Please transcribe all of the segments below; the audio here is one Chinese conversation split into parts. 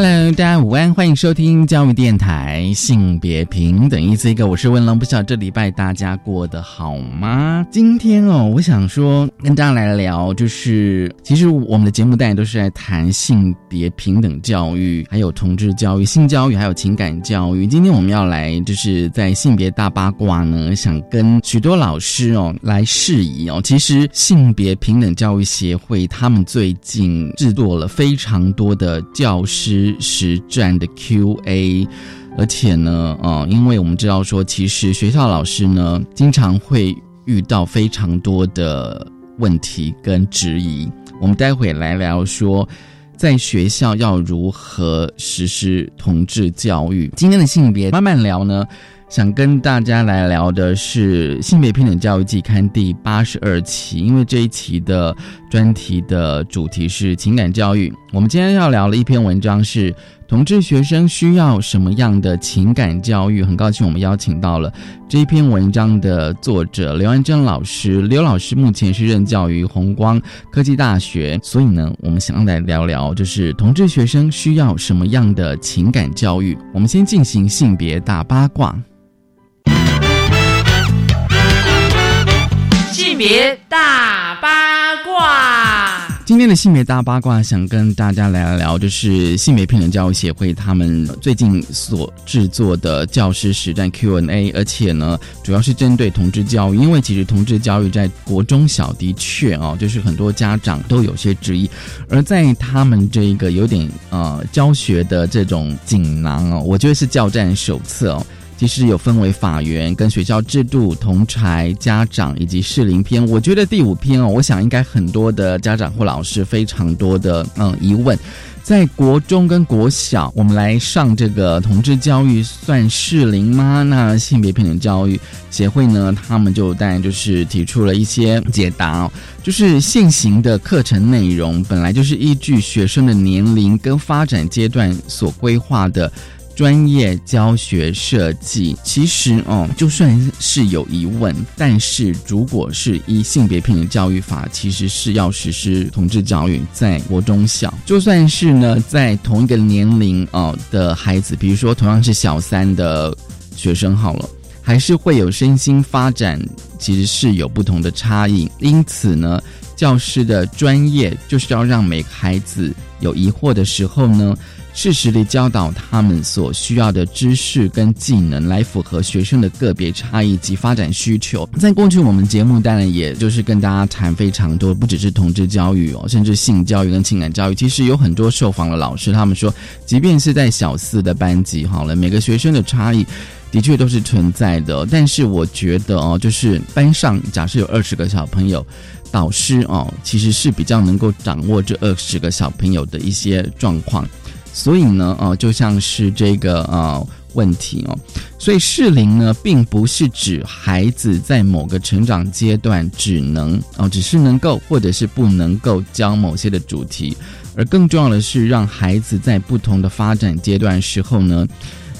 Hello，大家午安，欢迎收听教育电台性别平等一次一个，我是文龙，不知道这礼拜大家过得好吗？今天哦，我想说跟大家来聊，就是其实我们的节目大家都是在谈性别平等教育，还有同志教育、性教育，还有情感教育。今天我们要来就是在性别大八卦呢，想跟许多老师哦来示意哦。其实性别平等教育协会他们最近制作了非常多的教师。实战的 Q&A，而且呢，啊，因为我们知道说，其实学校老师呢，经常会遇到非常多的问题跟质疑。我们待会来聊说，在学校要如何实施同志教育。今天的性别慢慢聊呢。想跟大家来聊的是《性别平等教育季刊》第八十二期，因为这一期的专题的主题是情感教育。我们今天要聊的一篇文章是同志学生需要什么样的情感教育。很高兴我们邀请到了这一篇文章的作者刘安珍老师。刘老师目前是任教于红光科技大学，所以呢，我们想来聊聊，就是同志学生需要什么样的情感教育。我们先进行性别大八卦。别大八卦，今天的性别大八卦，想跟大家来聊，就是性别平等教育协会他们最近所制作的教师实战 Q&A，而且呢，主要是针对同志教育，因为其实同志教育在国中小的确哦，就是很多家长都有些质疑，而在他们这一个有点呃教学的这种锦囊哦，我觉得是教战手册哦。其实有分为法源、跟学校制度、同才、家长以及适龄篇。我觉得第五篇哦，我想应该很多的家长或老师非常多的嗯疑问，在国中跟国小，我们来上这个同志教育算适龄吗？那性别平等教育协会呢，他们就当然就是提出了一些解答，就是现行的课程内容本来就是依据学生的年龄跟发展阶段所规划的。专业教学设计，其实哦，就算是有疑问，但是如果是依性别平等教育法，其实是要实施同志教育，在国中小，就算是呢，在同一个年龄哦的孩子，比如说同样是小三的学生，好了，还是会有身心发展，其实是有不同的差异。因此呢，教师的专业就是要让每个孩子有疑惑的时候呢。适时地教导他们所需要的知识跟技能，来符合学生的个别差异及发展需求。在过去，我们节目当然也就是跟大家谈非常多，不只是同志教育哦，甚至性教育跟情感教育。其实有很多受访的老师，他们说，即便是在小四的班级，好了，每个学生的差异的确都是存在的。但是我觉得哦，就是班上假设有二十个小朋友，导师哦，其实是比较能够掌握这二十个小朋友的一些状况。所以呢，哦，就像是这个呃问题哦，所以适龄呢，并不是指孩子在某个成长阶段只能哦，只是能够或者是不能够教某些的主题，而更重要的是让孩子在不同的发展阶段时候呢，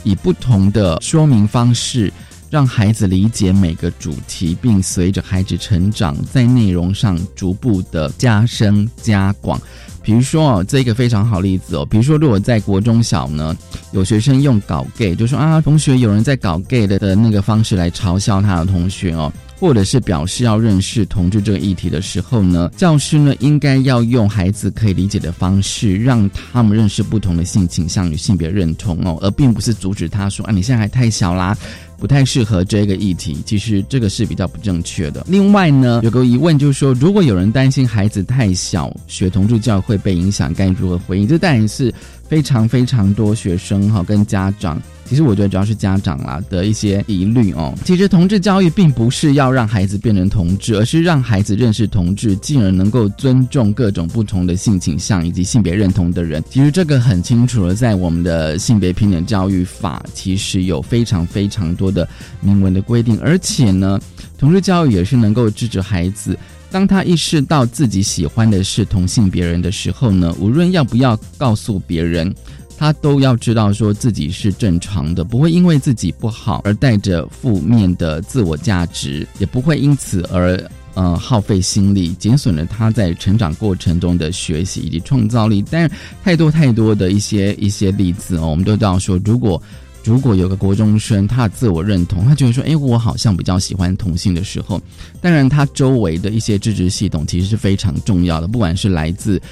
以不同的说明方式，让孩子理解每个主题，并随着孩子成长，在内容上逐步的加深加广。比如说哦，这个非常好例子哦。比如说，如果在国中小呢，有学生用搞 gay，就说啊，同学有人在搞 gay 的的那个方式来嘲笑他的同学哦，或者是表示要认识同志这个议题的时候呢，教师呢应该要用孩子可以理解的方式，让他们认识不同的性倾向与性别认同哦，而并不是阻止他说啊，你现在还太小啦。不太适合这个议题。其实这个是比较不正确的。另外呢，有个疑问就是说，如果有人担心孩子太小学同住教会被影响，该如何回应？这当然是非常非常多学生哈跟家长。其实我觉得主要是家长啦的一些疑虑哦。其实同志教育并不是要让孩子变成同志，而是让孩子认识同志，进而能够尊重各种不同的性倾向以及性别认同的人。其实这个很清楚了，在我们的性别平等教育法，其实有非常非常多的明文的规定，而且呢，同志教育也是能够制止孩子，当他意识到自己喜欢的是同性别人的时候呢，无论要不要告诉别人。他都要知道说自己是正常的，不会因为自己不好而带着负面的自我价值，也不会因此而呃耗费心力，减损了他在成长过程中的学习以及创造力。但太多太多的一些一些例子哦，我们都知道说，如果如果有个国中生，他的自我认同，他觉得说，哎，我好像比较喜欢同性的时候，当然他周围的一些支持系统其实是非常重要的，不管是来自。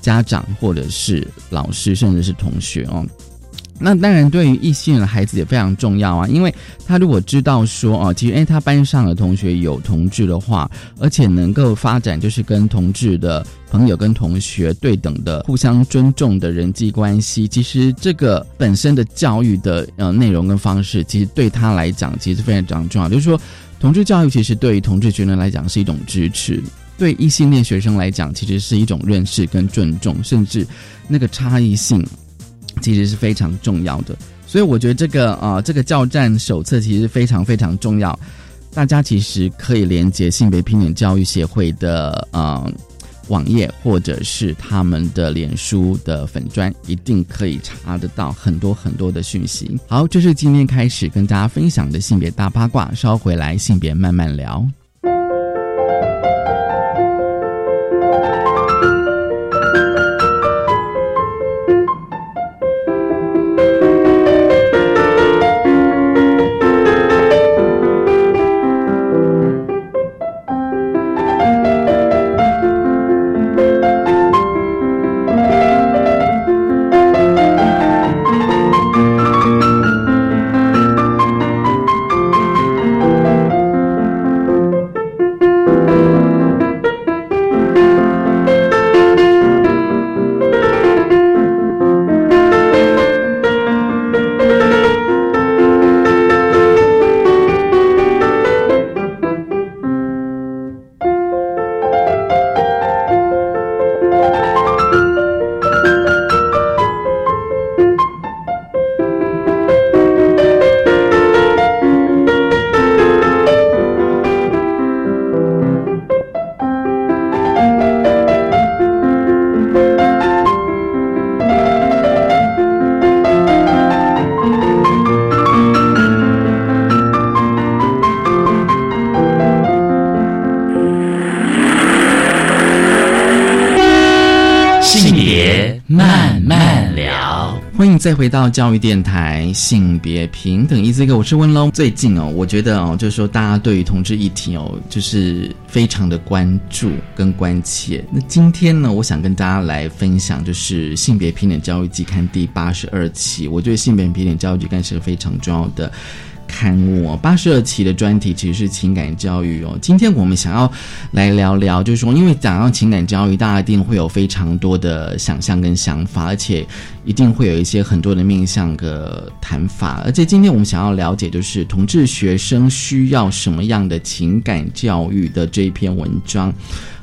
家长或者是老师，甚至是同学哦，那当然对于异性的孩子也非常重要啊，因为他如果知道说哦，其实诶他班上的同学有同志的话，而且能够发展就是跟同志的朋友跟同学对等的互相尊重的人际关系，其实这个本身的教育的呃内容跟方式，其实对他来讲其实非常非常重要。就是说，同志教育其实对于同志学生来讲是一种支持。对异性恋学生来讲，其实是一种认识跟尊重，甚至那个差异性其实是非常重要的。所以我觉得这个啊，这个教战手册其实非常非常重要。大家其实可以连接性别平等教育协会的啊网页，或者是他们的脸书的粉砖，一定可以查得到很多很多的讯息。好，这是今天开始跟大家分享的性别大八卦，稍回来性别慢慢聊。再回到教育电台，性别平等，一这个我是温龙。最近哦，我觉得哦，就是说大家对于同志议题哦，就是非常的关注跟关切。那今天呢，我想跟大家来分享，就是性别平等教育季刊第八十二期。我觉得性别平等教育季刊是个非常重要的。刊物哦，八十二期的专题其实是情感教育哦。今天我们想要来聊聊，就是说，因为讲到情感教育，大家一定会有非常多的想象跟想法，而且一定会有一些很多的面向的谈法。而且今天我们想要了解，就是同志学生需要什么样的情感教育的这一篇文章。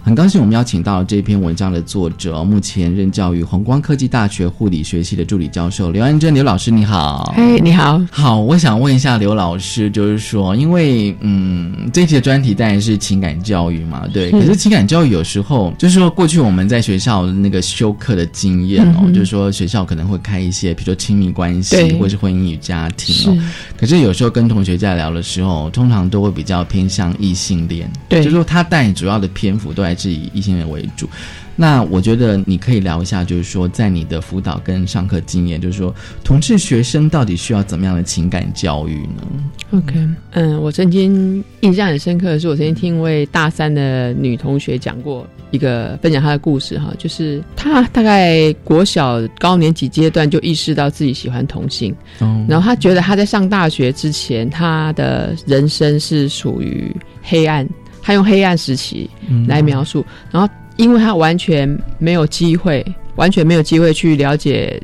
很高兴我们邀请到这篇文章的作者，目前任教于红光科技大学护理学系的助理教授刘安珍刘老师，你好。哎，你好。好，我想问一下刘老师，就是说，因为嗯，这期的专题当然是情感教育嘛，对。可是情感教育有时候就是说，过去我们在学校那个修课的经验哦，就是说学校可能会开一些，比如说亲密关系或是婚姻与家庭哦。可是有时候跟同学在聊的时候，通常都会比较偏向异性恋，对，就是说他带主要的篇幅都在。是以异性恋为主，那我觉得你可以聊一下，就是说在你的辅导跟上课经验，就是说同志学生到底需要怎么样的情感教育呢？OK，嗯，我曾经印象很深刻的是，我曾经听一位大三的女同学讲过一个分享她的故事哈，就是她大概国小高年级阶段就意识到自己喜欢同性，哦，然后她觉得她在上大学之前，她的人生是属于黑暗，她用黑暗时期来描述，然后。因为他完全没有机会，完全没有机会去了解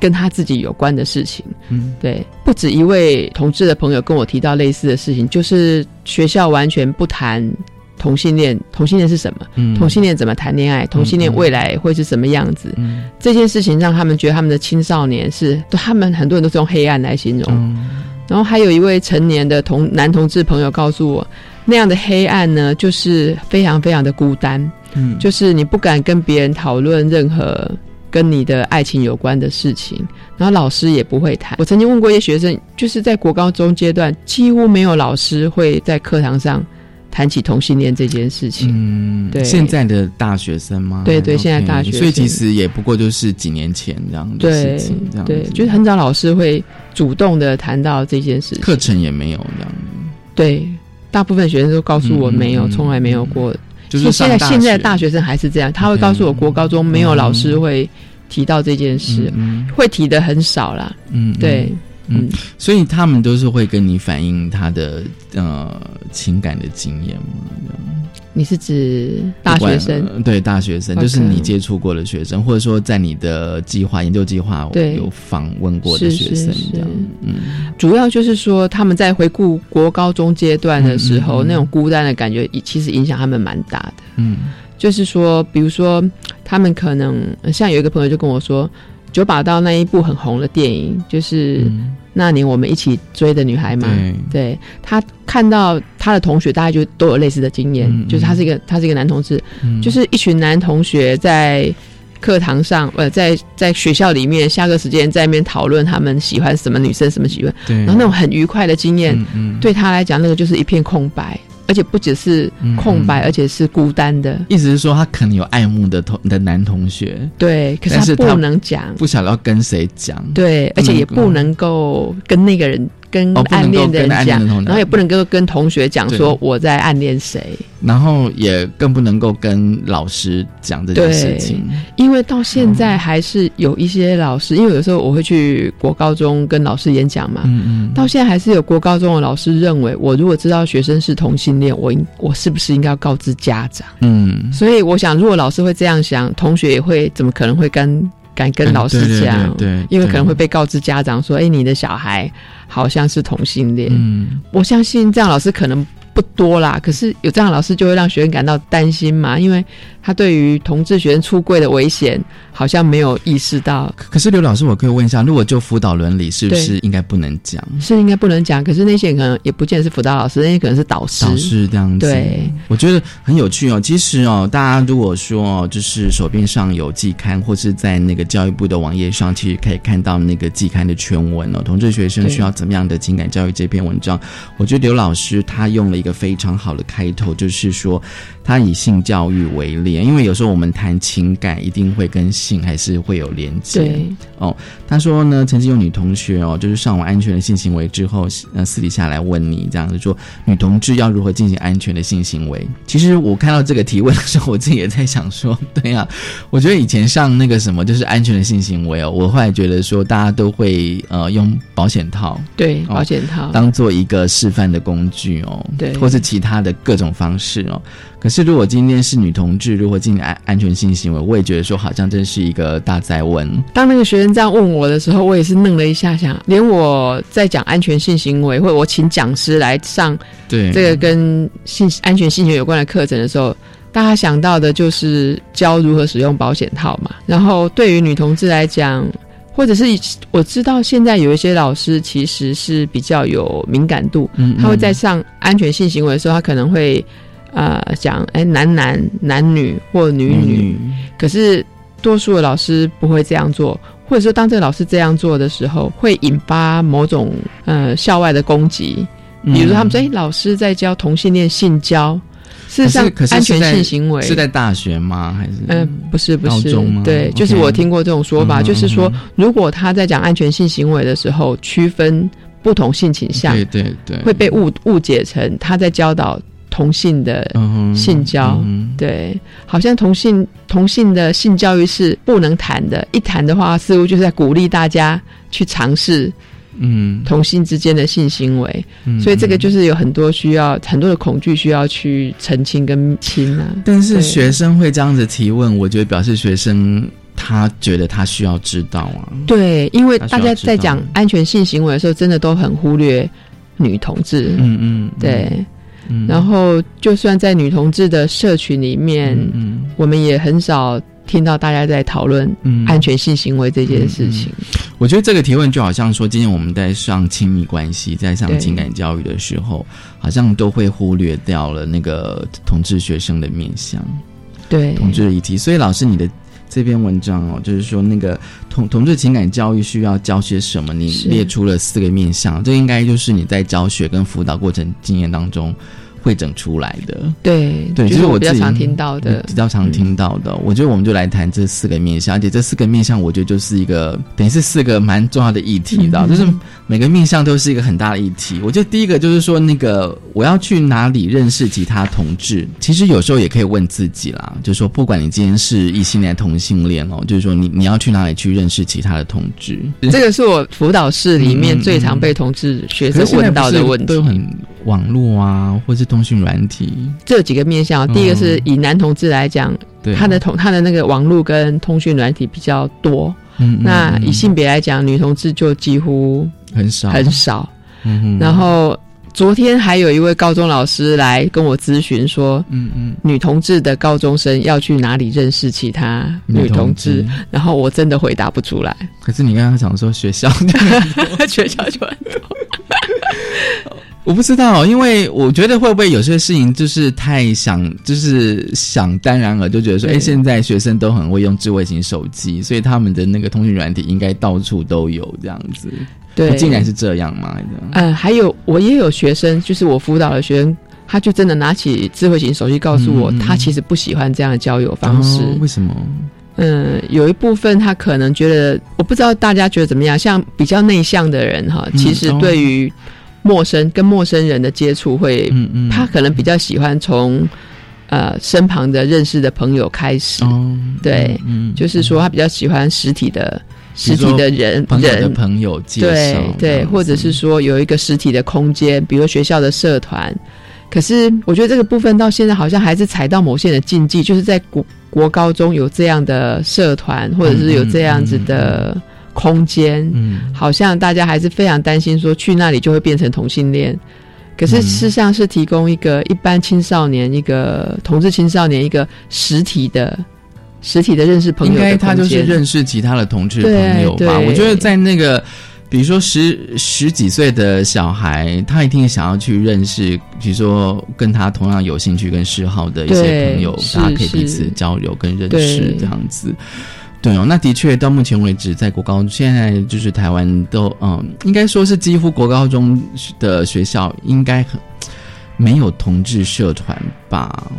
跟他自己有关的事情。嗯，对，不止一位同志的朋友跟我提到类似的事情，就是学校完全不谈同性恋，同性恋是什么？嗯，同性恋怎么谈恋爱？同性恋未来会是什么样子？嗯，这件事情让他们觉得他们的青少年是，他们很多人都是用黑暗来形容。然后还有一位成年的同男同志朋友告诉我，那样的黑暗呢，就是非常非常的孤单。嗯，就是你不敢跟别人讨论任何跟你的爱情有关的事情，然后老师也不会谈。我曾经问过一些学生，就是在国高中阶段，几乎没有老师会在课堂上谈起同性恋这件事情。嗯，对，现在的大学生吗？对对，现在大学，所以其实也不过就是几年前这样的事情，这样对，就是很少老师会主动的谈到这件事情，课程也没有这样。对，大部分学生都告诉我没有，从来没有过。就是现在，现在的大学生还是这样，他会告诉我，国高中没有老师会提到这件事，会提的很少啦。嗯，对，嗯，所以他们都是会跟你反映他的呃情感的经验吗？你是指大学生？对，大学生就是你接触过的学生，或者说在你的计划研究计划有访问过的学生，这样。嗯，主要就是说他们在回顾国高中阶段的时候，那种孤单的感觉，其实影响他们蛮大的。嗯，就是说，比如说，他们可能像有一个朋友就跟我说，《九把刀》那一部很红的电影，就是。那年我们一起追的女孩嘛，对。他看到他的同学，大家就都有类似的经验，就是他是一个他是一个男同志，就是一群男同学在课堂上，呃，在在学校里面下课时间在那边讨论他们喜欢什么女生什么喜欢，然后那种很愉快的经验，对他来讲那个就是一片空白。而且不只是空白，而且是孤单的。意思是说，他可能有爱慕的同的男同学，对，可是他不能讲，不晓得要跟谁讲，对，而且也不能够跟那个人。跟暗恋的人讲，然后也不能够跟同学讲说我在暗恋谁，然后也更不能够跟老师讲这件事情，因为到现在还是有一些老师，因为有时候我会去国高中跟老师演讲嘛，嗯嗯，到现在还是有国高中的老师认为，我如果知道学生是同性恋，我应我是不是应该要告知家长？嗯，所以我想，如果老师会这样想，同学也会怎么可能会跟？敢跟老师讲，对，因为可能会被告知家长说：“哎，你的小孩好像是同性恋。”嗯，我相信这样老师可能。不多啦，可是有这样的老师就会让学生感到担心嘛，因为他对于同志学生出柜的危险好像没有意识到。可是刘老师，我可以问一下，如果就辅导伦理，是不是应该不能讲？是应该不能讲，可是那些人可能也不见得是辅导老师，那些可能是导师。导师这样子，对，我觉得很有趣哦。其实哦，大家如果说哦就是手边上有季刊，或是在那个教育部的网页上，其实可以看到那个季刊的全文哦。同志学生需要怎么样的情感教育这篇文章，我觉得刘老师他用了一一个非常好的开头，就是说。他以性教育为例，因为有时候我们谈情感，一定会跟性还是会有连接。对哦，他说呢，曾经有女同学哦，就是上完安全的性行为之后，呃，私底下来问你，这样子说，女同志要如何进行安全的性行为？其实我看到这个提问的时候，我自己也在想说，对呀，我觉得以前上那个什么，就是安全的性行为哦，我后来觉得说，大家都会呃用保险套，对，保险套当做一个示范的工具哦，对，或是其他的各种方式哦。可是，如果今天是女同志，如果进行安安全性行为，我也觉得说，好像真是一个大灾问。当那个学生这样问我的时候，我也是愣了一下，想，连我在讲安全性行为，或者我请讲师来上对这个跟性安全性行为有关的课程的时候，大家想到的就是教如何使用保险套嘛。然后，对于女同志来讲，或者是我知道现在有一些老师其实是比较有敏感度，他会在上安全性行为的时候，他可能会。呃，讲哎，男男、男女或女女，可是多数的老师不会这样做，或者说当这个老师这样做的时候，会引发某种呃校外的攻击。比如说，他们说：“哎，老师在教同性恋性交，事实上可是安全性行为。是在大学吗？还是嗯，不是不是。对，就是我听过这种说法，嗯就是说嗯，如果他在讲安全性行为的时候，区分不同性倾向，对对对，会被误误解成他在教导同性的，性交嗯对，好像同性同性的性教育是不能谈的，一谈的话，似乎就是在鼓励大家去尝试嗯，同性之间的性行为，嗯所以这个就是有很多需要很多的恐惧需要去澄清跟清啊。但是对学生会这样子提问，我觉得表示学生他觉得他需要知道啊。对，因为大家在讲安全性行为的时候，真的都很忽略女同志。嗯嗯，对，嗯，然后就算在女同志的社群里面，嗯嗯我们也很少听到大家在讨论嗯安全性行为这件事情。我觉得这个提问就好像说，今天我们在上亲密关系，在上情感教育的时候，好像都会忽略掉了那个同志学生的面向。对，同志的议题。所以老师，你的这篇文章哦，就是说那个同同志情感教育需要教些什么？你列出了四个面向，这应该就是你在教学跟辅导过程经验当中汇整出来的。对对，就就是是我比较常听到的。比较常听到的。我觉得我们就来谈这四个面向，而且这四个面向，我觉得就是一个等于是四个蛮重要的议题的，嗯就是每个面向都是一个很大的议题。我觉得第一个就是说，那个我要去哪里认识其他同志，其实有时候也可以问自己啦，就是说，不管你今天是异性恋、同性恋哦，就是说你你要去哪里去认识其他的同志。这个是我辅导室里面最常被同志学生问到的问题。很网络啊，或是通讯软体，这有几个面向，第一个是以男同志来讲，他的同他的那个网络跟通讯软体比较多。嗯嗯嗯那以性别来讲，女同志就几乎很少。很少。嗯哼然后昨天还有一位高中老师来跟我咨询说，嗯嗯。女同志的高中生要去哪里认识其他女同志？然后我真的回答不出来，可是你刚刚讲说学校，学校就很多。我不知道，因为我觉得会不会有些事情就是太想，就是想当然了，就觉得说，哎，对现在学生都很会用智慧型手机，所以他们的那个通讯软体应该到处都有这样子。对，竟然是这样吗？嗯，还有我也有学生，就是我辅导的学生，他就真的拿起智慧型手机告诉我，他其实不喜欢这样的交友方式。哦为什么？嗯，有一部分他可能觉得，我不知道大家觉得怎么样，像比较内向的人哈，嗯其实哦对于陌生、跟陌生人的接触会，嗯嗯，他可能比较喜欢从呃身旁的认识的朋友开始，哦，对就是说他比较喜欢实体的实体的人朋友的人。朋友介对对，或者是说有一个实体的空间，比如学校的社团。可是我觉得这个部分到现在好像还是踩到某些人的禁忌，就是在国国高中有这样的社团，或者是有这样子的空间，嗯好像大家还是非常担心说去那里就会变成同性恋。可是嗯事实上是提供一个一般青少年、一个同志青少年一个实体的、实体的认识朋友应的该他就是认识其他的同志朋友吧。我觉得在那个，比如说十十几岁的小孩，他一定想要去认识，比如说跟他同样有兴趣跟嗜好的一些朋友，大家可以彼此交流跟认识对这样子。对。哦，那的确到目前为止，在国高现在就是台湾都嗯，应该说是几乎国高中的学校应该很没有同志社团吧？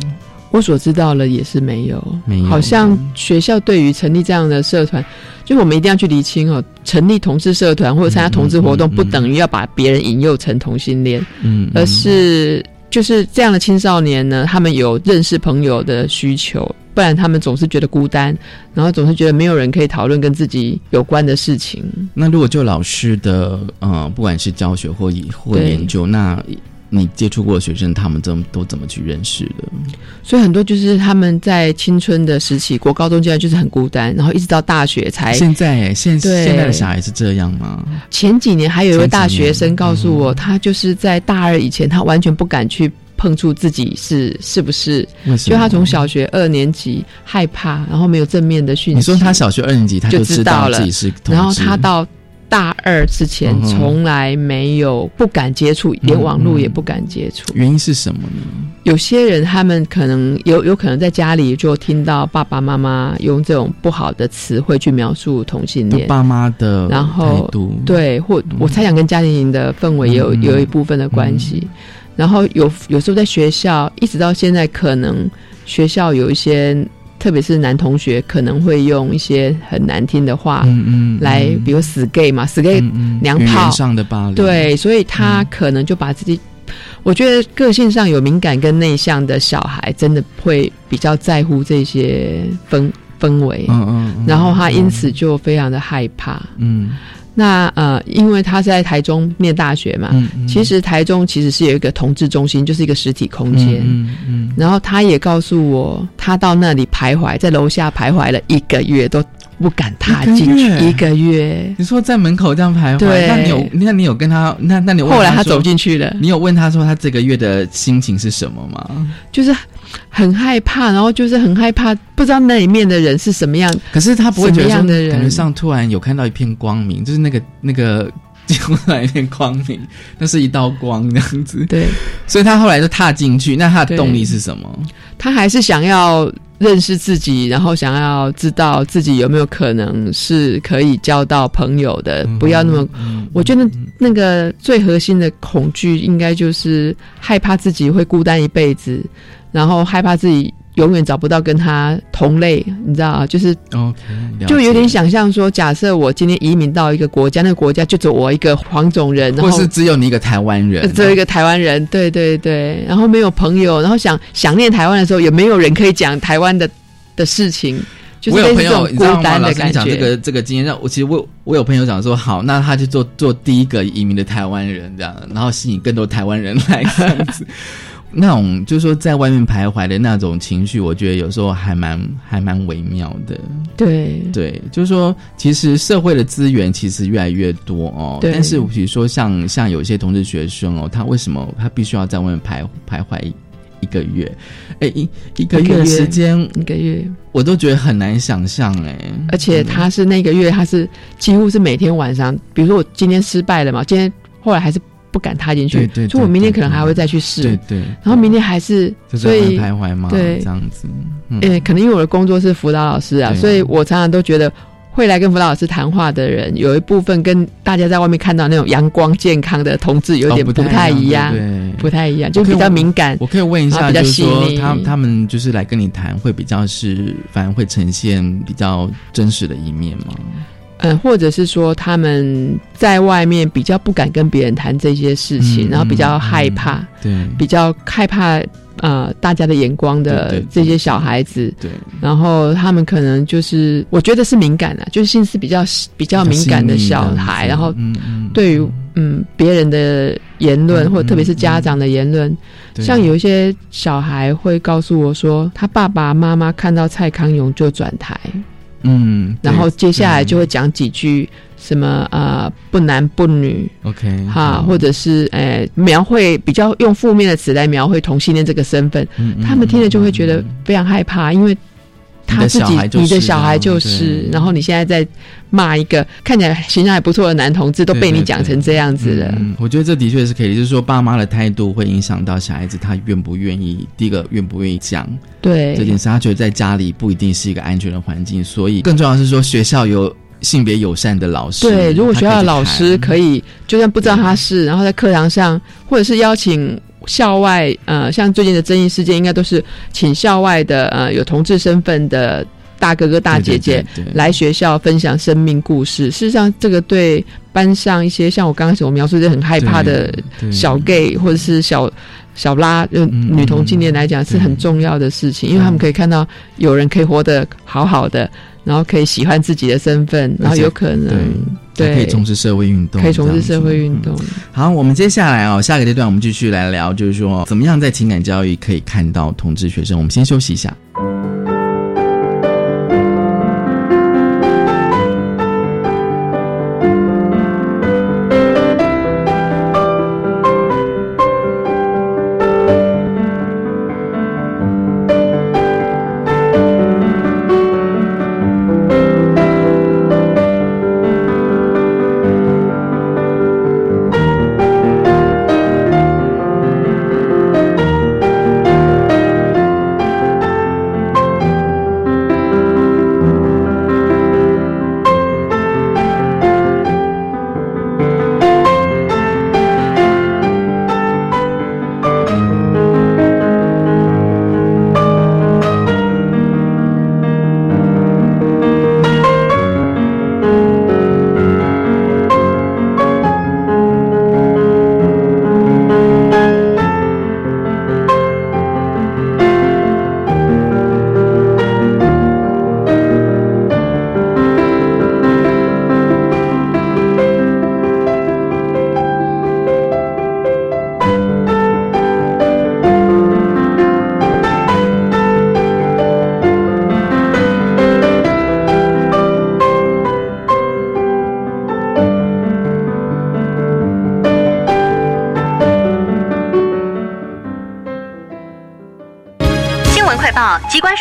我所知道了也是没有，没有。好像学校对于成立这样的社团，就我们一定要去厘清哦，成立同志社团或者参加同志活动，不等于要把别人引诱成同性恋，嗯，而是就是这样的青少年呢，他们有认识朋友的需求，不然他们总是觉得孤单，然后总是觉得没有人可以讨论跟自己有关的事情。那如果就老师的呃，不管是教学或或研究，那你接触过的学生，他们怎么都怎么去认识的？所以很多就是他们在青春的时期，国高中阶段就是很孤单，然后一直到大学才。现在现对现在的小孩是这样吗？前几年还有一位大学生告诉我，嗯他就是在大二以前，他完全不敢去碰触自己是是不是？就他从小学二年级害怕，然后没有正面的讯息。你说他小学二年级他就知知道了自己是，然后他到大二之前从来没有不敢接触，连网络也不敢接触。原因是什么呢？有些人他们可能有有可能在家里就听到爸爸妈妈用这种不好的词汇去描述同性恋，都爸妈的然后态度，对，或我猜想跟家庭的氛围也有、嗯有一部分的关系。然后有有时候在学校，一直到现在，可能学校有一些，特别是男同学，可能会用一些很难听的话嗯嗯，来，比如死 gay 嘛，死 gay，、娘炮。语言上的霸凌，对，所以他可能就把自己，我觉得个性上有敏感跟内向的小孩，真的会比较在乎这些氛氛围，嗯，嗯嗯，然后他因此就非常的害怕。嗯，那呃，因为他是在台中念大学嘛，嗯嗯，其实台中其实是有一个同志中心，就是一个实体空嗯间。嗯嗯，然后他也告诉我，他到那里徘徊，在楼下徘徊了一个月，都不敢踏进去。一个月你说在门口这样徘徊，对那你有那你有跟他那那你后来他走，进去了，你有问他说他这个月的心情是什么吗？就是很害怕，然后就是很害怕，不知道那里面的人是什么样。可是他不会觉得感觉上突然有看到一片光明，就是那个那个 几乎来一片光明，那是一道光这样子，对所以他后来就踏进去。那他的对动力是什么？他还是想要认识自己，然后想要知道自己有没有可能是可以交到朋友的，不要那么。嗯我觉得那个最核心的恐惧，应该就是害怕自己会孤单一辈子，然后害怕自己永远找不到跟他同类，你知道啊？就是就有点，想象说，假设我今天移民到一个国家，那个国家就只有我一个黄种人，然后或是只有你一个台湾人，只有一个台湾人，对对对，然后没有朋友，然后想想念台湾的时候，也没有人可以讲台湾的的事情，就是我有朋友，你知道吗？老讲这。个这个经验，让我其实我我有朋友讲说，好，那他就做做第一个移民的台湾人这样，然后吸引更多台湾人来这样子。那种就是说在外面徘徊的那种情绪，我觉得有时候还蛮还蛮微妙的。对对，就是说，其实社会的资源其实越来越多哦，对但是比如说像像有些同志学生哦，他为什么他必须要在外面徘徘徊一一个月？哎，一一个月的一个月时间，一个月，我都觉得很难想象哎。而且他是那个月，他是几乎是每天晚上，比如说我今天失败了嘛，今天后来还是不敢踏进去，对对对所以我明天可能还会再去试，对对，然后明天还是，所以面徘徊嘛，对。这样子，嗯。呃，可能因为我的工作是辅导老师啊，所以我常常都觉得会来跟辅导老师谈话的人，有一部分跟大家在外面看到那种阳光健康的同志有点不太一样，对对。不太一样，就比较敏感。我可以问一下，就是他他们就是来跟你谈，会比较是反而会呈现比较真实的一面吗？嗯，或者是说他们在外面比较不敢跟别人谈这些事情，嗯然后比较嗯害怕，对。比较害怕呃大家的眼光的这些小孩子，对，然后他们可能就是我觉得是敏感的，就是心思比较比较敏感的小孩，然后对于嗯别人的言论，嗯或者特别是家长的言论，对。像有一些小孩会告诉我说，他爸爸妈妈看到蔡康永就转台，嗯，然后接下来就会讲几句什么呃不男不女 OK 哈，或者是呃描绘比较用负面的词来描绘同性恋这个身份，嗯他们听了就会觉得非常害怕，因为。他自己，你的小孩就是，然后你现在在骂一个看起来形象还不错的男同志，都被你讲成这样子了。嗯，我觉得这的确是可以，就是说爸妈的态度会影响到小孩子他愿不愿意，第一个愿不愿意讲对这件事，他觉得在家里不一定是一个安全的环境，所以更重要的是说学校有性别友善的老师。对，如果学校的老师可以以，就算不知道他是，然后在课堂上，或者是邀请校外，呃，像最近的争议事件，应该都是请校外的呃有同志身份的大哥哥大姐姐来学校分享生命故事。事实上，这个对班上一些像我刚开始我描述的很害怕的小 gay 或者是小。小拉就嗯女同青年来讲是很重要的事情，因为他们可以看到有人可以活得好好的，然后可以喜欢自己的身份，然后有可能对可以从事社会运动，可以从事社会运动。好，我们接下来哦，下个阶段我们继续来聊，就是说怎么样在情感教育可以看到同志学生。我们先休息一下。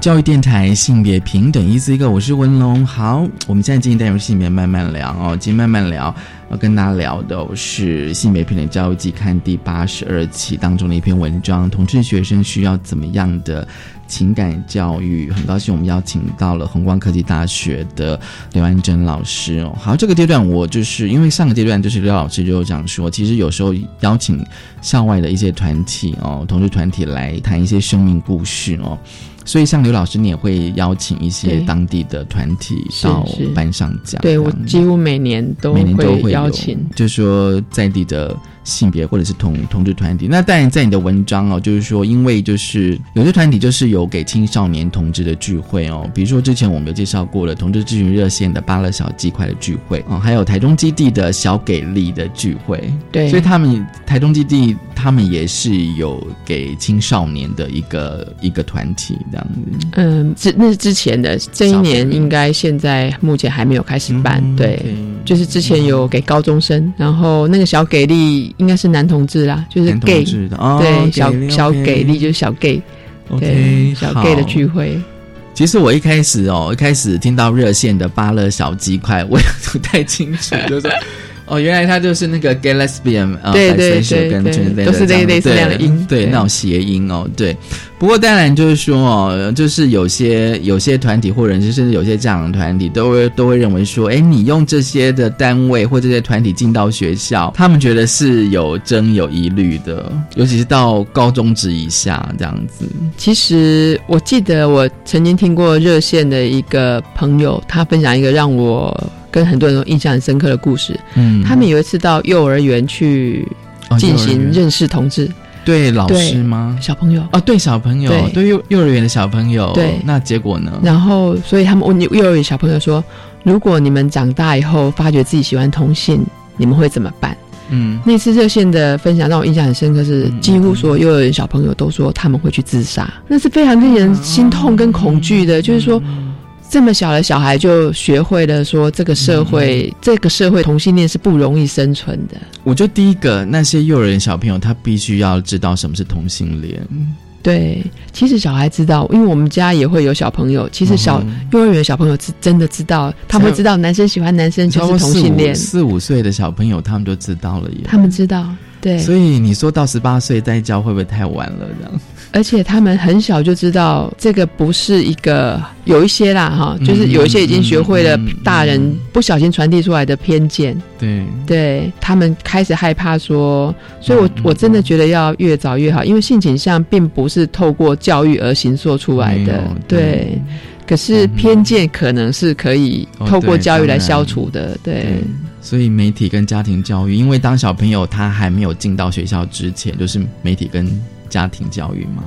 教育电台性别平等，一字一个，我是文龙。好，我们现在进行单元性别慢慢聊哦。今天慢慢聊，要跟大家聊的是《性别平等教育季刊》第八十二期当中的一篇文章：同志学生需要怎么样的情感教育？很高兴我们邀请到了宏光科技大学的刘安珍老师哦。好，这个阶段我就是因为上个阶段就是刘老师就讲说，其实有时候邀请校外的一些团体哦，同志团体来谈一些生命故事哦。所以，像刘老师，你也会邀请一些当地的团体到班上讲。对我几乎每年都每年都会邀请，就说在地的性别或者是同同志团体。那当然，在你的文章哦，就是说，因为就是有些团体就是有给青少年同志的聚会哦，比如说之前我们有介绍过了同志咨询热线的巴勒小鸡块的聚会哦，还有台中基地的小给力的聚会。对，所以他们台中基地他们也是有给青少年的一个一个团体。这样子，嗯，之那是之前的，这一年应该现在目前还没有开始办，对，就是之前有给高中生，然后那个小给力应该是男同志啦，就是 gay 的，对，小小给力就是小 gay，对，小 gay 的聚会。其实我一开始哦，一开始听到热线的巴乐小鸡块，我也不太清楚，就是。哦，原来他就是那个 gay lesbian 啊，对对对，都是类类似的音，对那种谐音哦，对。不过当然就是说哦，就是有些有些团体或者甚至有些家长团体都会都会认为说，哎，你用这些的单位或这些团体进到学校，他们觉得是有争有疑虑的，尤其是到高中职以下这样子。其实我记得我曾经听过热线的一个朋友，他分享一个让我。跟很多人都印象很深刻的故事，嗯，他们有一次到幼儿园去进行认识同志，对老师吗？小朋友。哦，对小朋友，对。幼幼儿园的小朋友，对，那结果呢？然后，所以他们问幼儿园小朋友说：“如果你们长大以后发觉自己喜欢同性，你们会怎么办？”嗯，那次热线的分享让我印象很深刻，是几乎所有幼儿园小朋友都说他们会去自杀，那是非常令人心痛跟恐惧的，就是说。这么小的小孩就学会了说，这个社会，这个社会同性恋是不容易生存的。我觉得第一个，那些幼儿园小朋友他必须要知道什么是同性恋。对，其实小孩知道，因为我们家也会有小朋友。其实小幼儿园小朋友是真的知道，他们知道男生喜欢男生就是同性恋。四五岁的小朋友他们就知道了耶。他们知道，对，所以你说到十八岁再教会不会太晚了？这样，而且他们很小就知道这个不是一个有一些啦哈，就是有一些已经学会了大人不小心传递出来的偏见。对，对他们开始害怕说，所以我我真的觉得要越早越好，因为性倾向并不是透过教育而形塑出来的。对。可是偏见可能是可以透过教育来消除的，对。所以媒体跟家庭教育，因为当小朋友他还没有进到学校之前，就是媒体跟家庭教育吗。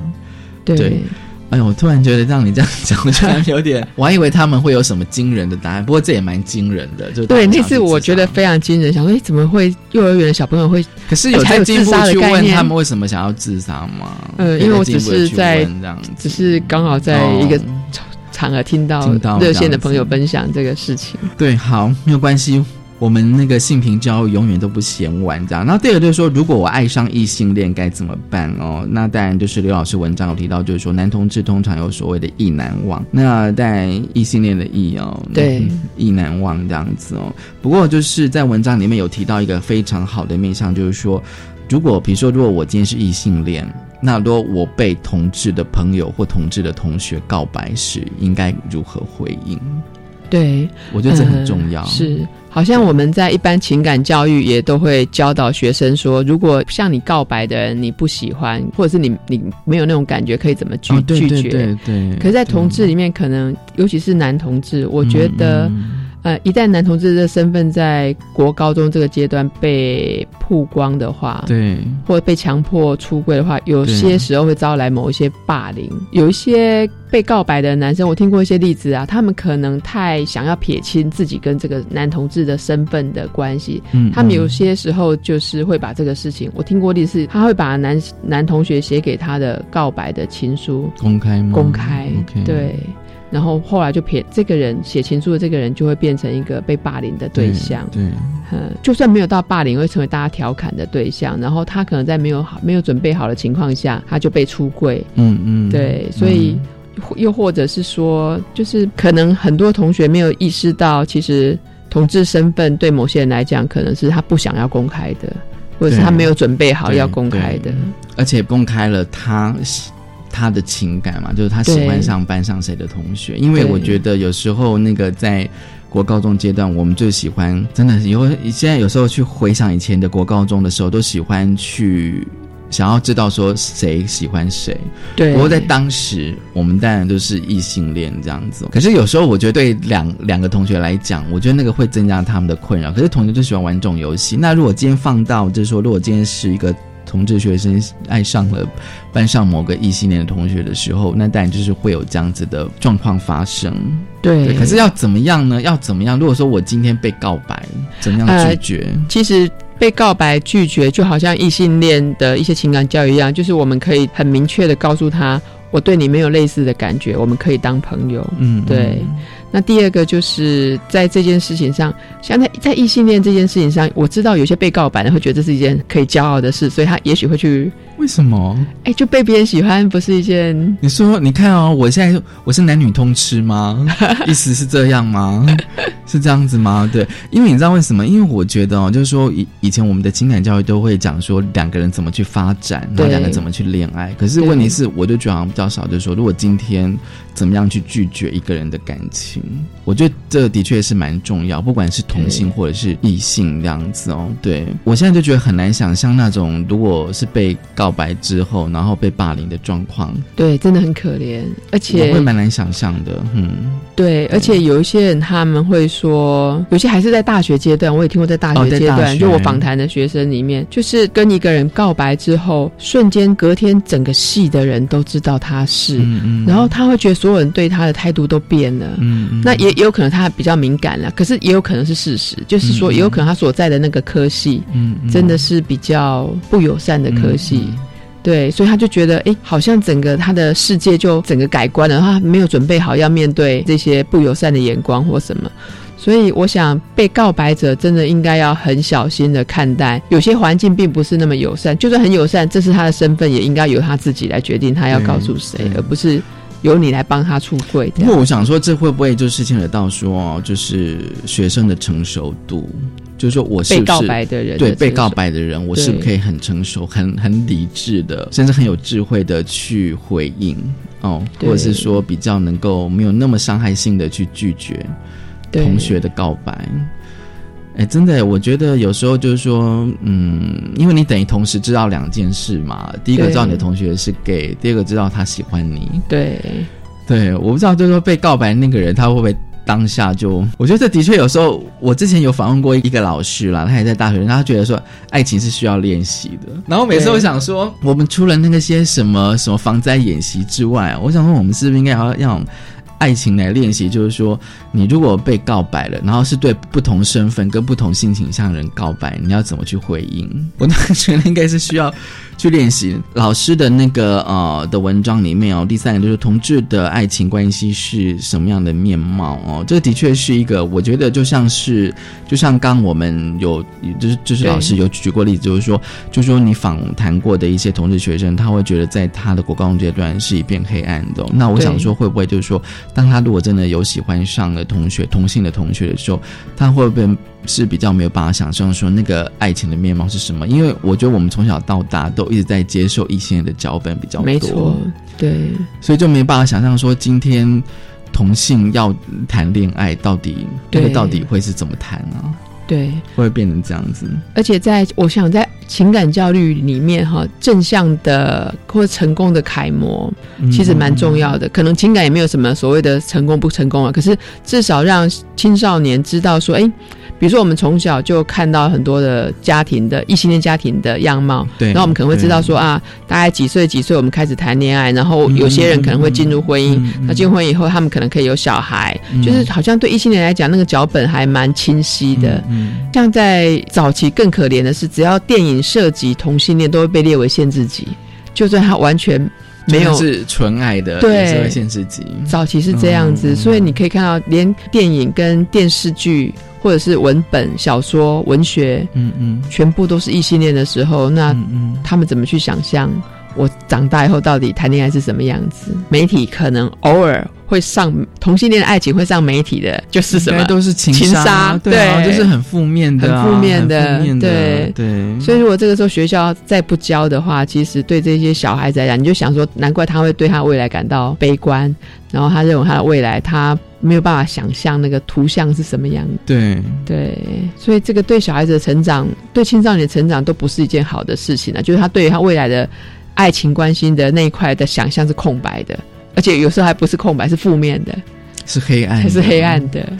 对。哎呦，我突然觉得让你这样讲，我 突然有点，我还以为他们会有什么惊人的答案，不过这也蛮惊人的。就对，那次我觉得非常惊人，想说，哎，怎么会幼儿园的小朋友会？可是有 在自杀的概念，他们为什么想要自杀吗？嗯，因为我只是在这样，只是刚好在一个。场合听到热线的朋友分享这个事情，对，好，没有关系，我们那个性平教育永远都不嫌晚，这样。那第二个就是说，如果我爱上异性恋该怎么办哦？那当然就是刘老师文章有提到，就是说男同志通常有所谓的意难忘，那在异性恋的意哦，对，意难忘这样子哦。不过就是在文章里面有提到一个非常好的面向，就是说，如果比如说，如果我今天是异性恋。那如果我被同志的朋友或同志的同学告白时，应该如何回应？对，我觉得这很重要。是，好像我们在一般情感教育也都会教导学生说，如果向你告白的人你不喜欢，或者是你你没有那种感觉，可以怎么拒拒绝？对对。可是，在同志里面，可能尤其是男同志，我觉得。呃，一旦男同志的身份在国高中这个阶段被曝光的话，对，或者被强迫出柜的话，有些时候会招来某一些霸凌。有一些被告白的男生，我听过一些例子啊，他们可能太想要撇清自己跟这个男同志的身份的关系，嗯，他们有些时候就是会把这个事情，我听过例子，他会把男男同学写给他的告白的情书公开吗？公开，对。然后后来就撇这个人写情书的这个人就会变成一个被霸凌的对象，对，嗯，就算没有到霸凌，会成为大家调侃的对象。然后他可能在没有好、没有准备好的情况下，他就被出柜，嗯嗯，对，所以又或者是说，就是可能很多同学没有意识到，其实同志身份对某些人来讲，可能是他不想要公开的，或者是他没有准备好要公开的，而且公开了他。他的情感嘛，就是他喜欢上班上谁的同学。因为我觉得有时候那个在国高中阶段，我们最喜欢真的以后现在有时候去回想以前的国高中的时候，都喜欢去想要知道说谁喜欢谁。对。不过在当时，我们当然都是异性恋这样子。可是有时候我觉得对两两个同学来讲，我觉得那个会增加他们的困扰。可是同学就喜欢玩这种游戏。那如果今天放到就是说，如果今天是一个。同志学生爱上了班上某个异性恋的同学的时候，那当然就是会有这样子的状况发生。对，可是要怎么样呢？要怎么样？如果说我今天被告白，怎么样拒绝？其实被告白拒绝，就好像异性恋的一些情感教育一样，就是我们可以很明确的告诉他，我对你没有类似的感觉，我们可以当朋友。嗯，对。那第二个就是在这件事情上，像在在异性恋这件事情上，我知道有些被告白的会觉得这是一件可以骄傲的事，所以他也许会去。为什么？哎，就被别人喜欢不是一件？你说，你看哦，我现在我是男女通吃吗？意思是这样吗？是这样子吗？对，因为你知道为什么？因为我觉得哦，就是说以以前我们的情感教育都会讲说两个人怎么去发展，然后两个人怎么去恋爱。可是问题是，我就觉得好像比较少，就是说，如果今天怎么样去拒绝一个人的感情。我觉得这的确是蛮重要，不管是同性或者是异性这样子哦。对我现在就觉得很难想象那种如果是被告白之后，然后被霸凌的状况。对，真的很可怜，而且会蛮难想象的。嗯，对，而且有一些人他们会说，有些还是在大学阶段，我也听过在大学阶段，就我访谈的学生里面，就是跟一个人告白之后，瞬间隔天整个系的人都知道他是，嗯然后他会觉得所有人对他的态度都变了。嗯，那也。也有可能他比较敏感了，可是也有可能是事实，就是说也有可能他所在的那个科系，嗯，真的是比较不友善的科系，对，所以他就觉得，哎，好像整个他的世界就整个改观了，他没有准备好要面对这些不友善的眼光或什么，所以我想被告白者真的应该要很小心的看待，有些环境并不是那么友善，就算很友善，这是他的身份，也应该由他自己来决定他要告诉谁，而不是。由你来帮他出柜。不过我想说，这会不会就是牵扯到说，就是学生的成熟度？就是说我是不是被告白的人对被告白的人，我是不是可以很成熟、很很理智的，甚至很有智慧的去回应哦，或者是说比较能够没有那么伤害性的去拒绝同学的告白。哎，真的，我觉得有时候就是说，嗯，因为你等于同时知道两件事嘛。第一个知道你的同学是 gay，第二个知道他喜欢你。对对，我不知道，就是说被告白那个人他会不会当下就？我觉得这的确有时候，我之前有访问过一个老师啦，他也在大学，他觉得说爱情是需要练习的。然后每次我想说，我们除了那个些什么什么防灾演习之外，我想说我们是不是应该要要用爱情来练习？就是说，你如果被告白了，然后是对不同身份跟不同性倾向的人告白，你要怎么去回应？我当然觉得应该是需要去练习。老师的那个呃的文章里面哦，第三个就是同志的爱情关系是什么样的面貌哦？这的确是一个，我觉得就像是就像刚我们有就是就是老师有举过例子，就是说就是说你访谈过的一些同志学生，他会觉得在他的国高中阶段是一片黑暗的哦、那我想说，会不会就是说，当他如果真的有喜欢上了同学同性的同学的时候，他会不会是比较没有办法想象说那个爱情的面貌是什么？因为我觉得我们从小到大都一直在接受异性恋的脚本比较多，没错，对所以就没办法想象说今天同性要谈恋爱到底那个到底会是怎么谈啊？对。会变成这样子？而且在我想在情感教育里面哈，正向的或成功的楷模嗯其实蛮重要的。可能情感也没有什么所谓的成功不成功啊，可是至少让青少年知道说，哎，比如说我们从小就看到很多的家庭的异性恋家庭的样貌，对然后我们可能会知道说啊，大概几岁几岁我们开始谈恋爱，然后有些人可能会进入婚姻，那进入婚以后他们可能可以有小孩，嗯。就是好像对异性恋来讲那个脚本还蛮清晰的。嗯。像在早期更可怜的是，只要电影涉及同性恋，都会被列为限制级，就算他完全没有是纯爱的，对也是会限制级。早期是这样子，嗯所以你可以看到，连电影跟电视剧或者是文本、小说、文学，嗯嗯，全部都是异性恋的时候，那嗯。他们怎么去想象我长大以后到底谈恋爱是什么样子？媒体可能偶尔会上同性恋的爱情会上媒体的，就是什么都是情情杀，对啊，就是很负面的啊，很负面的面的对对。所以，如果这个时候学校再不教的话，其实对这些小孩子来讲，你就想说，难怪他会对他未来感到悲观，然后他认为他的未来他没有办法想象那个图像是什么样子。对对，所以这个对小孩子的成长，对青少年的成长都不是一件好的事情啊。就是他对于他未来的爱情关心的那一块的想象是空白的，而且有时候还不是空白，是负面的，是黑暗的，是黑暗的。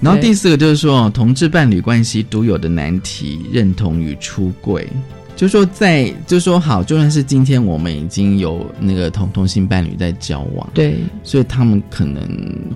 然后第四个就是说，同志伴侣关系独有的难题——认同与出柜。就说在，就说好，就算是今天我们已经有那个同同性伴侣在交往，对，所以他们可能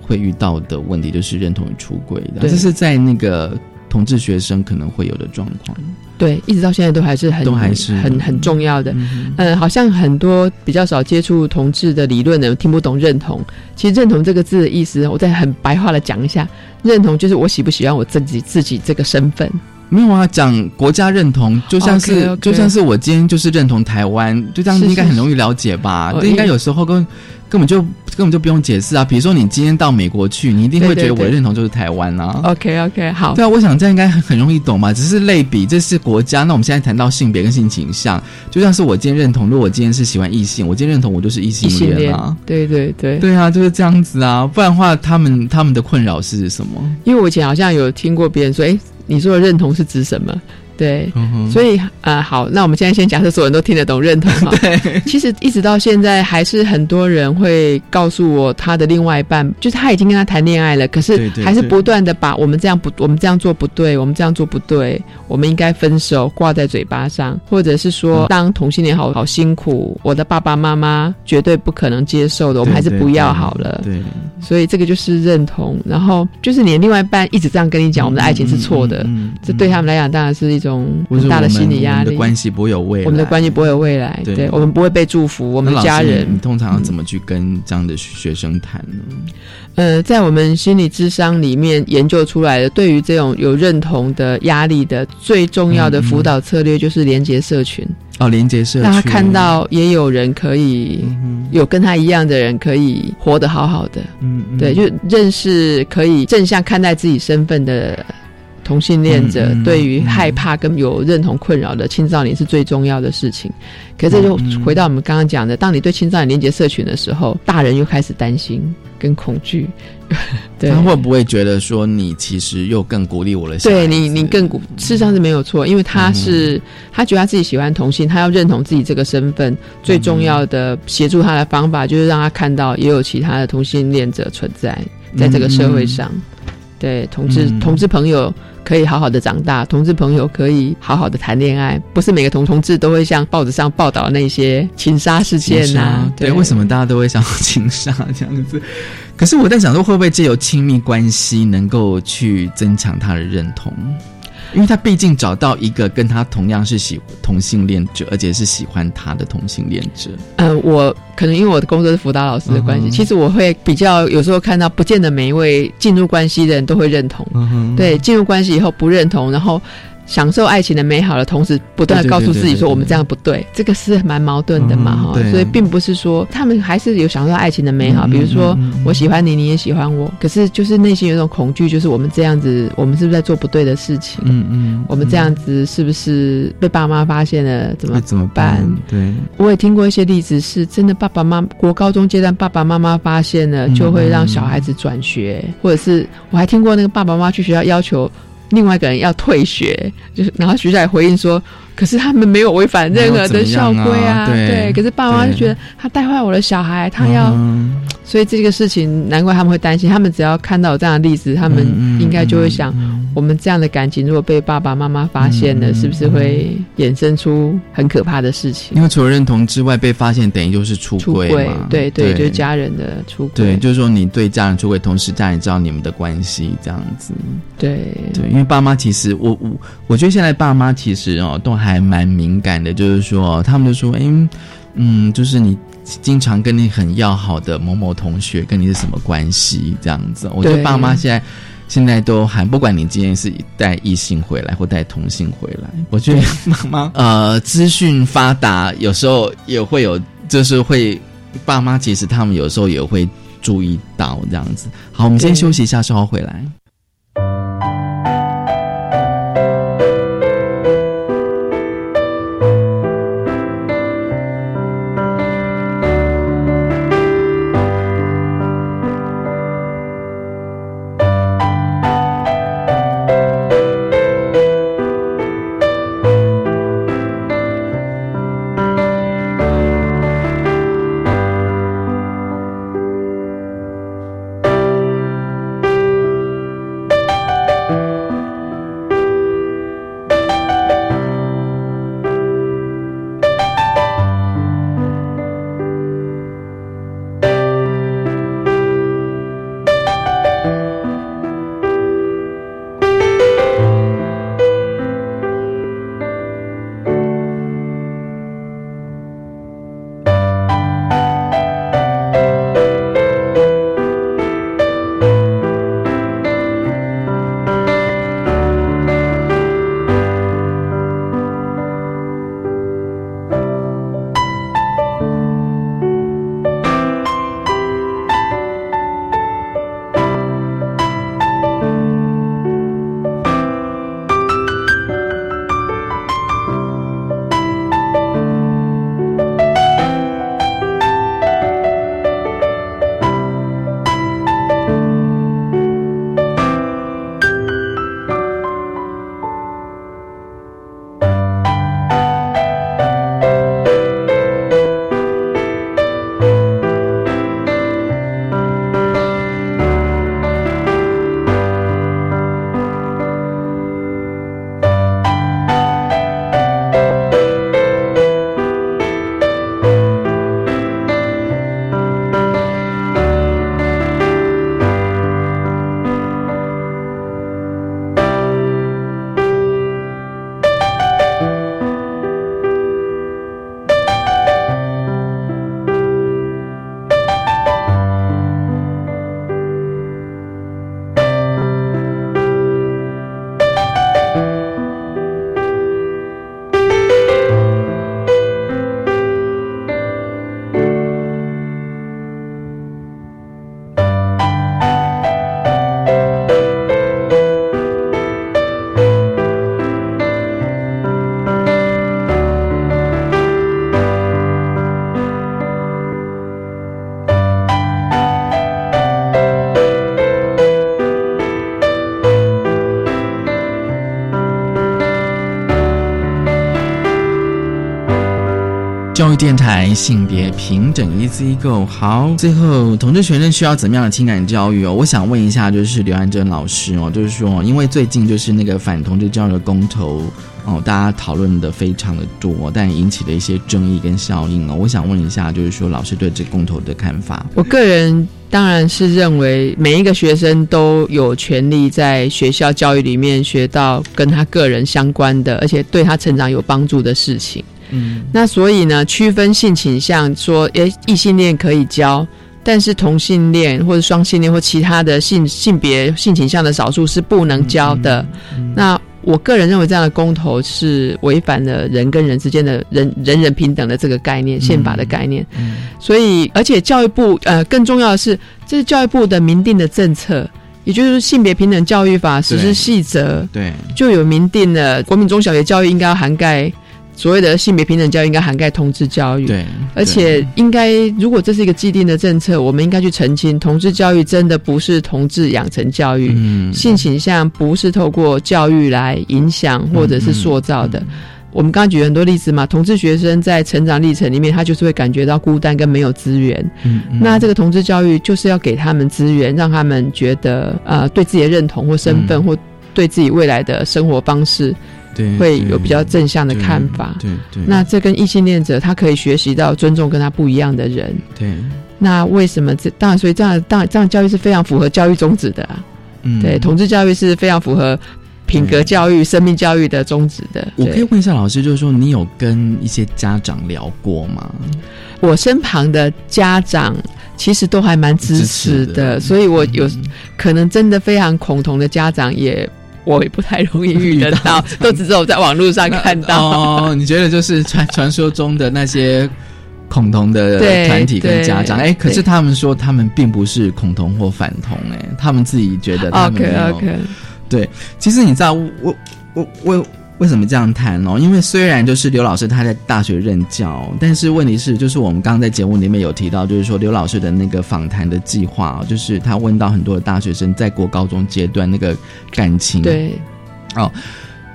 会遇到的问题就是认同与出柜的，是在那个同志学生可能会有的状况。对，一直到现在都还是很都还是很很重要的。嗯嗯，好像很多比较少接触同志的理论的人听不懂认同。其实“认同”这个字的意思，我再很白话的讲一下：认同就是我喜不喜欢我自己自己这个身份。没有啊，讲国家认同，就像是就像是我今天就是认同台湾，就这样是应该很容易了解吧？哦这应该有时候根根本就根本就不用解释啊。比如说你今天到美国去，你一定会觉得我的认同就是台湾啊。OK OK，好。对啊，我想这样应该很很容易懂嘛，只是类比，这是国家。那我们现在谈到性别跟性倾向，就像是我今天认同，如果我今天是喜欢异性，我今天认同我就是异异性恋啊。，对对对，对啊，就是这样子啊，不然的话，他们他们的困扰是什么？因为我以前好像有听过别人说，哎，你说的认同是指什么？对，嗯所以呃，好，那我们现在先假设所有人都听得懂认同哈。对，其实一直到现在，还是很多人会告诉我，他的另外一半就是他已经跟他谈恋爱了，可是还是不断的把我们这样不，我们这样做不对，我们这样做不对，我们应该分手挂在嘴巴上，或者是说，当同性恋好好辛苦，我的爸爸妈妈绝对不可能接受的，我们还是不要好了。对，所以这个就是认同，然后就是你的另外一半一直这样跟你讲，我们的爱情是错的，这对他们来讲当然是一种很大的心理压力。我们的关系不会有未来，我们的关系不会有未来，对。对我们不会被祝福，我们的家人。你通常要怎么去跟这样的学生谈呢？呃，在我们心理智商里面研究出来的，对于这种有认同的压力的最重要的辅导策略就是连接社群，哦，连接社群，让他看到也有人可以、有跟他一样的人可以活得好好的，嗯，嗯。对，就认识可以正向看待自己身份的同性恋者对于害怕跟有认同困扰的青少年是最重要的事情。可是这就回到我们刚刚讲的，当你对青少年连接社群的时候，大人又开始担心跟恐惧。对他会不会觉得说你其实又更鼓励我的小孩子？对你，你更鼓，事实上是没有错，因为他是、他觉得他自己喜欢同性，他要认同自己这个身份，最重要的协助他的方法就是让他看到也有其他的同性恋者存在在这个社会上。对，同志、嗯同志朋友可以好好的长大，同志朋友可以好好的谈恋爱，不是每个同同志都会像报纸上报道那些情杀事件呐、对，为什么大家都会想要情杀这样子？可是我在想说，会不会借由亲密关系能够去增强他的认同？因为他毕竟找到一个跟他同样是喜同性恋者，而且是喜欢他的同性恋者。呃，我可能因为我的工作是辅导老师的关系，嗯其实我会比较有时候看到，不见得每一位进入关系的人都会认同。嗯对，进入关系以后不认同，然后享受爱情的美好的同时，不断的告诉自己说我们这样不对，这个是蛮矛盾的嘛哈、嗯所以并不是说他们还是有享受爱情的美好，嗯比如说我喜欢你，你也喜欢我，可是就是内心有一种恐惧，就是我们这样子，我们是不是在做不对的事情？嗯嗯，我们这样子是不是被爸妈发现了？怎么怎么办？对，我也听过一些例子，是真的爸爸妈妈国高中阶段爸爸妈妈发现了，嗯就会让小孩子转学，或者是我还听过那个爸爸妈妈去学校要求另外一个人要退学，就是然后学校也回应说，可是他们没有违反任何的校规啊，对可是爸妈就觉得他带坏我的小孩，他要，嗯。所以这个事情难怪他们会担心，他们只要看到有这样的例子，他们嗯应该就会想，我们这样的感情如果被爸爸妈妈发现了，嗯是不是会衍生出很可怕的事情？因为除了认同之外，被发现等于就是出出轨嘛，对对，就是家人的出轨，对，就是说你对家人出轨，同时家人知道你们的关系这样子。对。对，因为爸妈其实我我我觉得现在爸妈其实哦都还蛮敏感的，就是说他们就说，哎，嗯，就是你经常跟你很要好的某某同学跟你是什么关系这样子。我觉得爸妈现在。现在都还不管你今天是带异性回来或带同性回来，我觉得 妈妈呃资讯发达，有时候也会有，就是会爸妈其实他们有时候也会注意到这样子。好，我们先休息一下，稍后回来。电台性别平等 Easy Go。好，最后同志学生需要怎么样的情感教育哦？我想问一下，就是刘安珍老师哦，就是说，因为最近就是那个反同志教育的公投哦，大家讨论的非常的多，但引起了一些争议跟效应哦。我想问一下，就是说老师对这公投的看法？我个人当然是认为每一个学生都有权利在学校教育里面学到跟他个人相关的，而且对他成长有帮助的事情。嗯，那所以呢，区分性倾向说，诶，异性恋可以交，但是同性恋或者双性恋或其他的性性别性倾向的少数是不能交的。那我个人认为这样的公投是违反了人跟人之间的人人人平等的这个概念，宪法的概念。所以，而且教育部呃，更重要的是，这是教育部的明定的政策，也就是性别平等教育法实施细则，对，就有明定了国民中小学教育应该要涵盖。所谓的性别平等教育应该涵盖同志教育，对，而且应该如果这是一个既定的政策，我们应该去澄清，同志教育真的不是同志养成教育，嗯，性倾向不是透过教育来影响或者是塑造的。我们刚刚举很多例子嘛，同志学生在成长历程里面，他就是会感觉到孤单跟没有资源，嗯，那这个同志教育就是要给他们资源，让他们觉得呃对自己的认同或身份或对自己未来的生活方式。会有比较正向的看法，对对。那这跟异性恋者，他可以学习到尊重跟他不一样的人，对。那为什么这当然，所以这样当然这样教育是非常符合教育宗旨的啊。嗯，对，同志教育是非常符合品格教育、生命教育的宗旨的。我可以问一下老师，就是说你有跟一些家长聊过吗？我身旁的家长其实都还蛮支持的，所以我有可能真的非常恐同的家长也。我也不太容易遇得 到，都只是我在网络上看到。哦，你觉得就是传传说中的那些恐同的团体跟家长？哎，可是他们说他们并不是恐同或反同，哎，他们自己觉得他们没有。对，其实你知道，我我我。为什么这样谈呢？因为虽然就是刘老师他在大学任教，但是问题是，就是我们刚刚在节目里面有提到，就是说刘老师的那个访谈的计划，就是他问到很多的大学生在国高中阶段那个感情，对，哦，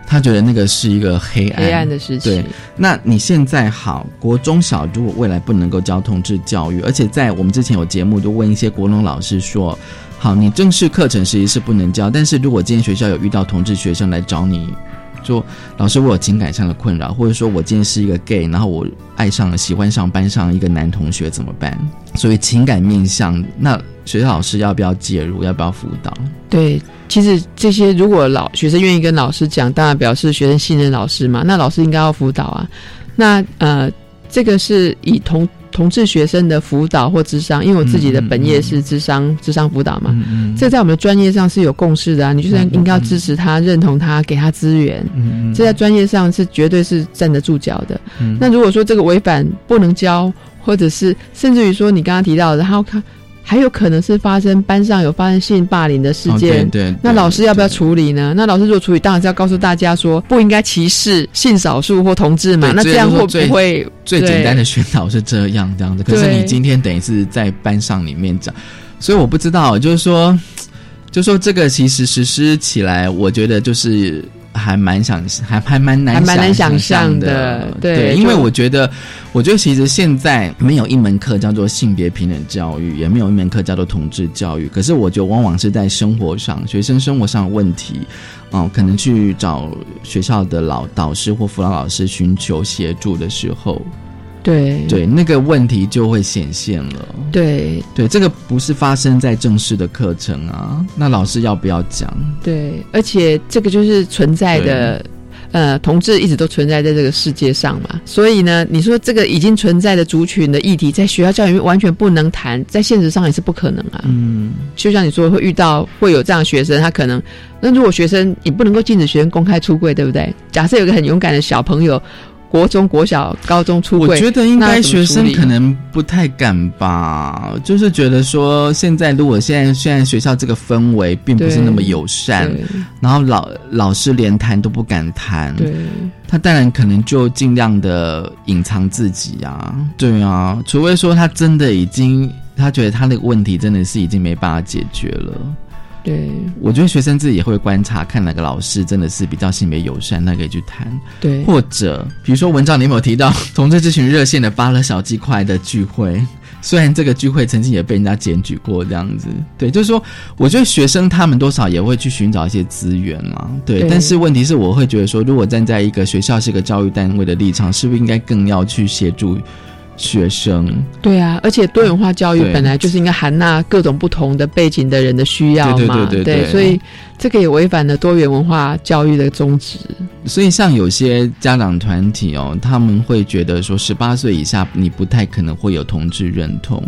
他觉得那个是一个黑暗黑暗的事情。对，那你现在好，国中小如果未来不能够教同志教育，而且在我们之前有节目就问一些国中老师说，好，你正式课程实际是不能教，但是如果今天学校有遇到同志学生来找你。说老师，我有情感上的困扰，或者说我今天是一个 gay，然后我爱上了、喜欢上班上一个男同学怎么办？所以情感面向，那学校老师要不要介入？要不要辅导？对，其实这些如果老学生愿意跟老师讲，当然表示学生信任老师嘛。那老师应该要辅导啊。那呃，这个是以同。同志学生的辅导或智商，因为我自己的本业是智商、智商辅导嘛，这在我们的专业上是有共识的啊。你就是应该要支持他、认同他、给他资源，这在专业上是绝对是站得住脚的。那如果说这个违反不能教，或者是甚至于说你刚刚提到的，他看。还有可能是发生班上有发生性霸凌的事件，对，那老师要不要处理呢？那老师如果处理，当然是要告诉大家说不应该歧视性少数或同志嘛。那这样会不会最简单的宣导是这样这样子？可是你今天等于是在班上里面讲，所以我不知道，就是说，就说这个其实实施起来，我觉得就是。还蛮想，还还蛮难，还蛮难想象的。对，因为我觉得，我觉得其实现在没有一门课叫做性别平等教育，也没有一门课叫做同志教育。可是，我觉得往往是在生活上，学生生活上的问题，哦，可能去找学校的老导师或辅导老师寻求协助的时候。对对，那个问题就会显现了。对对，这个不是发生在正式的课程啊，那老师要不要讲？对，而且这个就是存在的，呃，同志一直都存在在这个世界上嘛。所以呢，你说这个已经存在的族群的议题，在学校教育里面完全不能谈，在现实上也是不可能啊。嗯，就像你说，会遇到会有这样的学生，他可能，那如果学生你不能够禁止学生公开出柜，对不对？假设有个很勇敢的小朋友。国中、国小、高中出柜，我觉得应该学生可能不太敢吧，就是觉得说，现在如果现在现在学校这个氛围并不是那么友善，然后老老师连谈都不敢谈，他当然可能就尽量的隐藏自己啊，对啊，除非说他真的已经他觉得他那个问题真的是已经没办法解决了。对，我觉得学生自己也会观察，看哪个老师真的是比较性别友善，那可以去谈。对，或者比如说文章你有没有提到同志咨询热线的发了小鸡块的聚会？虽然这个聚会曾经也被人家检举过，这样子，对，就是说，我觉得学生他们多少也会去寻找一些资源嘛，对。但是问题是，我会觉得说，如果站在一个学校是一个教育单位的立场，是不是应该更要去协助？学生对啊，而且多元化教育本来就是应该含纳各种不同的背景的人的需要嘛，对对对，所以这个也违反了多元文化教育的宗旨。所以像有些家长团体哦，他们会觉得说，十八岁以下你不太可能会有同志认同。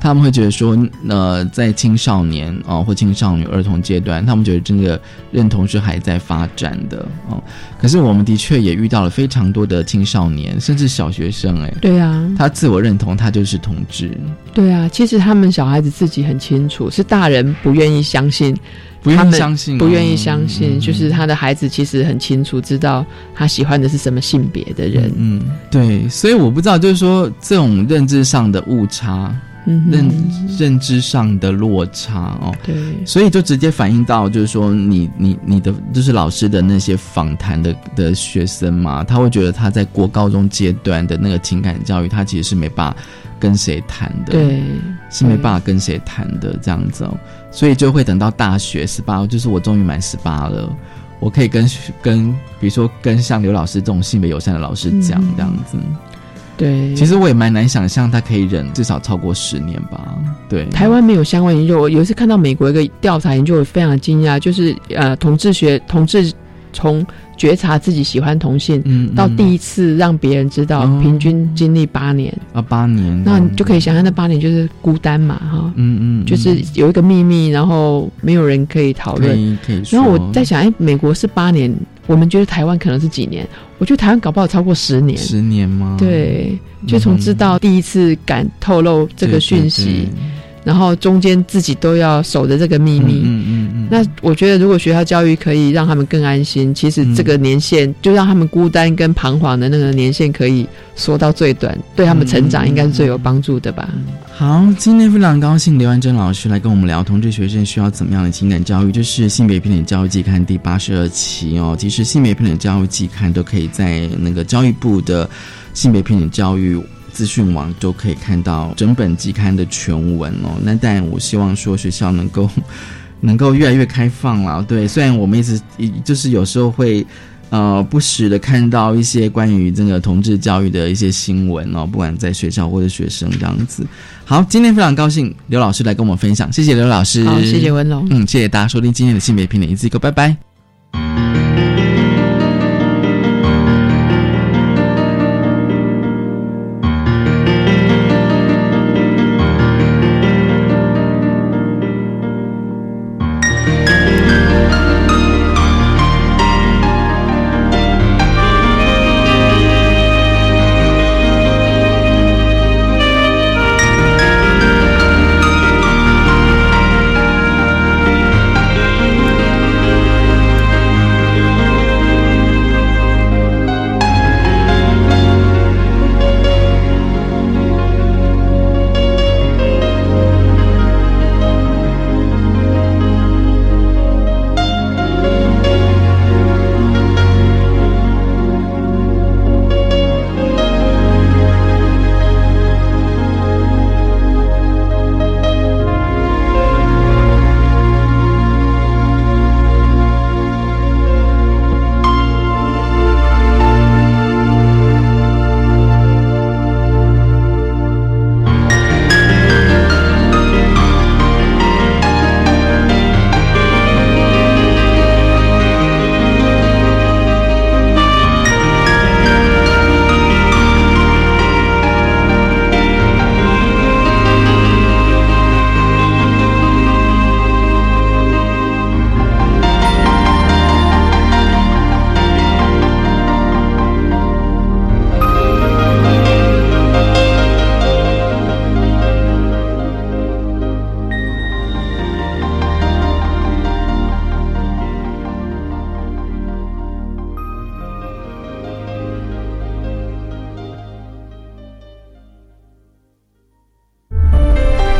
他们会觉得说，呃，在青少年哦或青少年儿童阶段，他们觉得真的认同是还在发展的哦。可是我们的确也遇到了非常多的青少年，甚至小学生，哎，对啊，他自我认同他就是同志。对啊，其实他们小孩子自己很清楚，是大人不愿意相信，不愿意相信，不愿意相信，就是他的孩子其实很清楚，知道他喜欢的是什么性别的人。嗯，对，所以我不知道，就是说这种认知上的误差。认认知上的落差哦，对，所以就直接反映到，就是说你你你的就是老师的那些访谈的的学生嘛，他会觉得他在国高中阶段的那个情感教育，他其实是没办法跟谁谈的，对，是没办法跟谁谈的这样子。哦，所以就会等到大学十八，就是我终于满十八了，我可以跟跟比如说跟像刘老师这种性别友善的老师讲这样子。对，其实我也蛮难想象他可以忍至少超过十年吧。对，台湾没有相关研究。我有一次看到美国一个调查研究，我非常惊讶，就是呃，同志学同志从觉察自己喜欢同性，嗯，到第一次让别人知道，平均经历八年啊，八年，那你就可以想象那八年就是孤单嘛，哈，嗯嗯，就是有一个秘密，然后没有人可以讨论，可以。然后我在想，哎，美国是八年。我们觉得台湾可能是几年，我觉得台湾搞不好超过十年。十年吗？对，就从知道第一次敢透露这个讯息。然后中间自己都要守着这个秘密，嗯嗯嗯。那我觉得，如果学校教育可以让他们更安心，其实这个年限就让他们孤单跟彷徨的那个年限可以缩到最短，对他们成长应该是最有帮助的吧。好，今天非常高兴刘安珍老师来跟我们聊同志学生需要怎么样的情感教育，就是性别平等教育季刊第八十二期哦。其实性别平等教育季刊都可以在那个教育部的性别平等教育。资讯网都可以看到整本季刊的全文哦。那但我希望说学校能够能够越来越开放了。对，虽然我们一直就是有时候会呃不时的看到一些关于这个同志教育的一些新闻哦，不管在学校或者学生这样子。好，今天非常高兴刘老师来跟我们分享，谢谢刘老师，好，谢谢文龙，嗯，谢谢大家收听今天的性别平等一次一个，拜拜。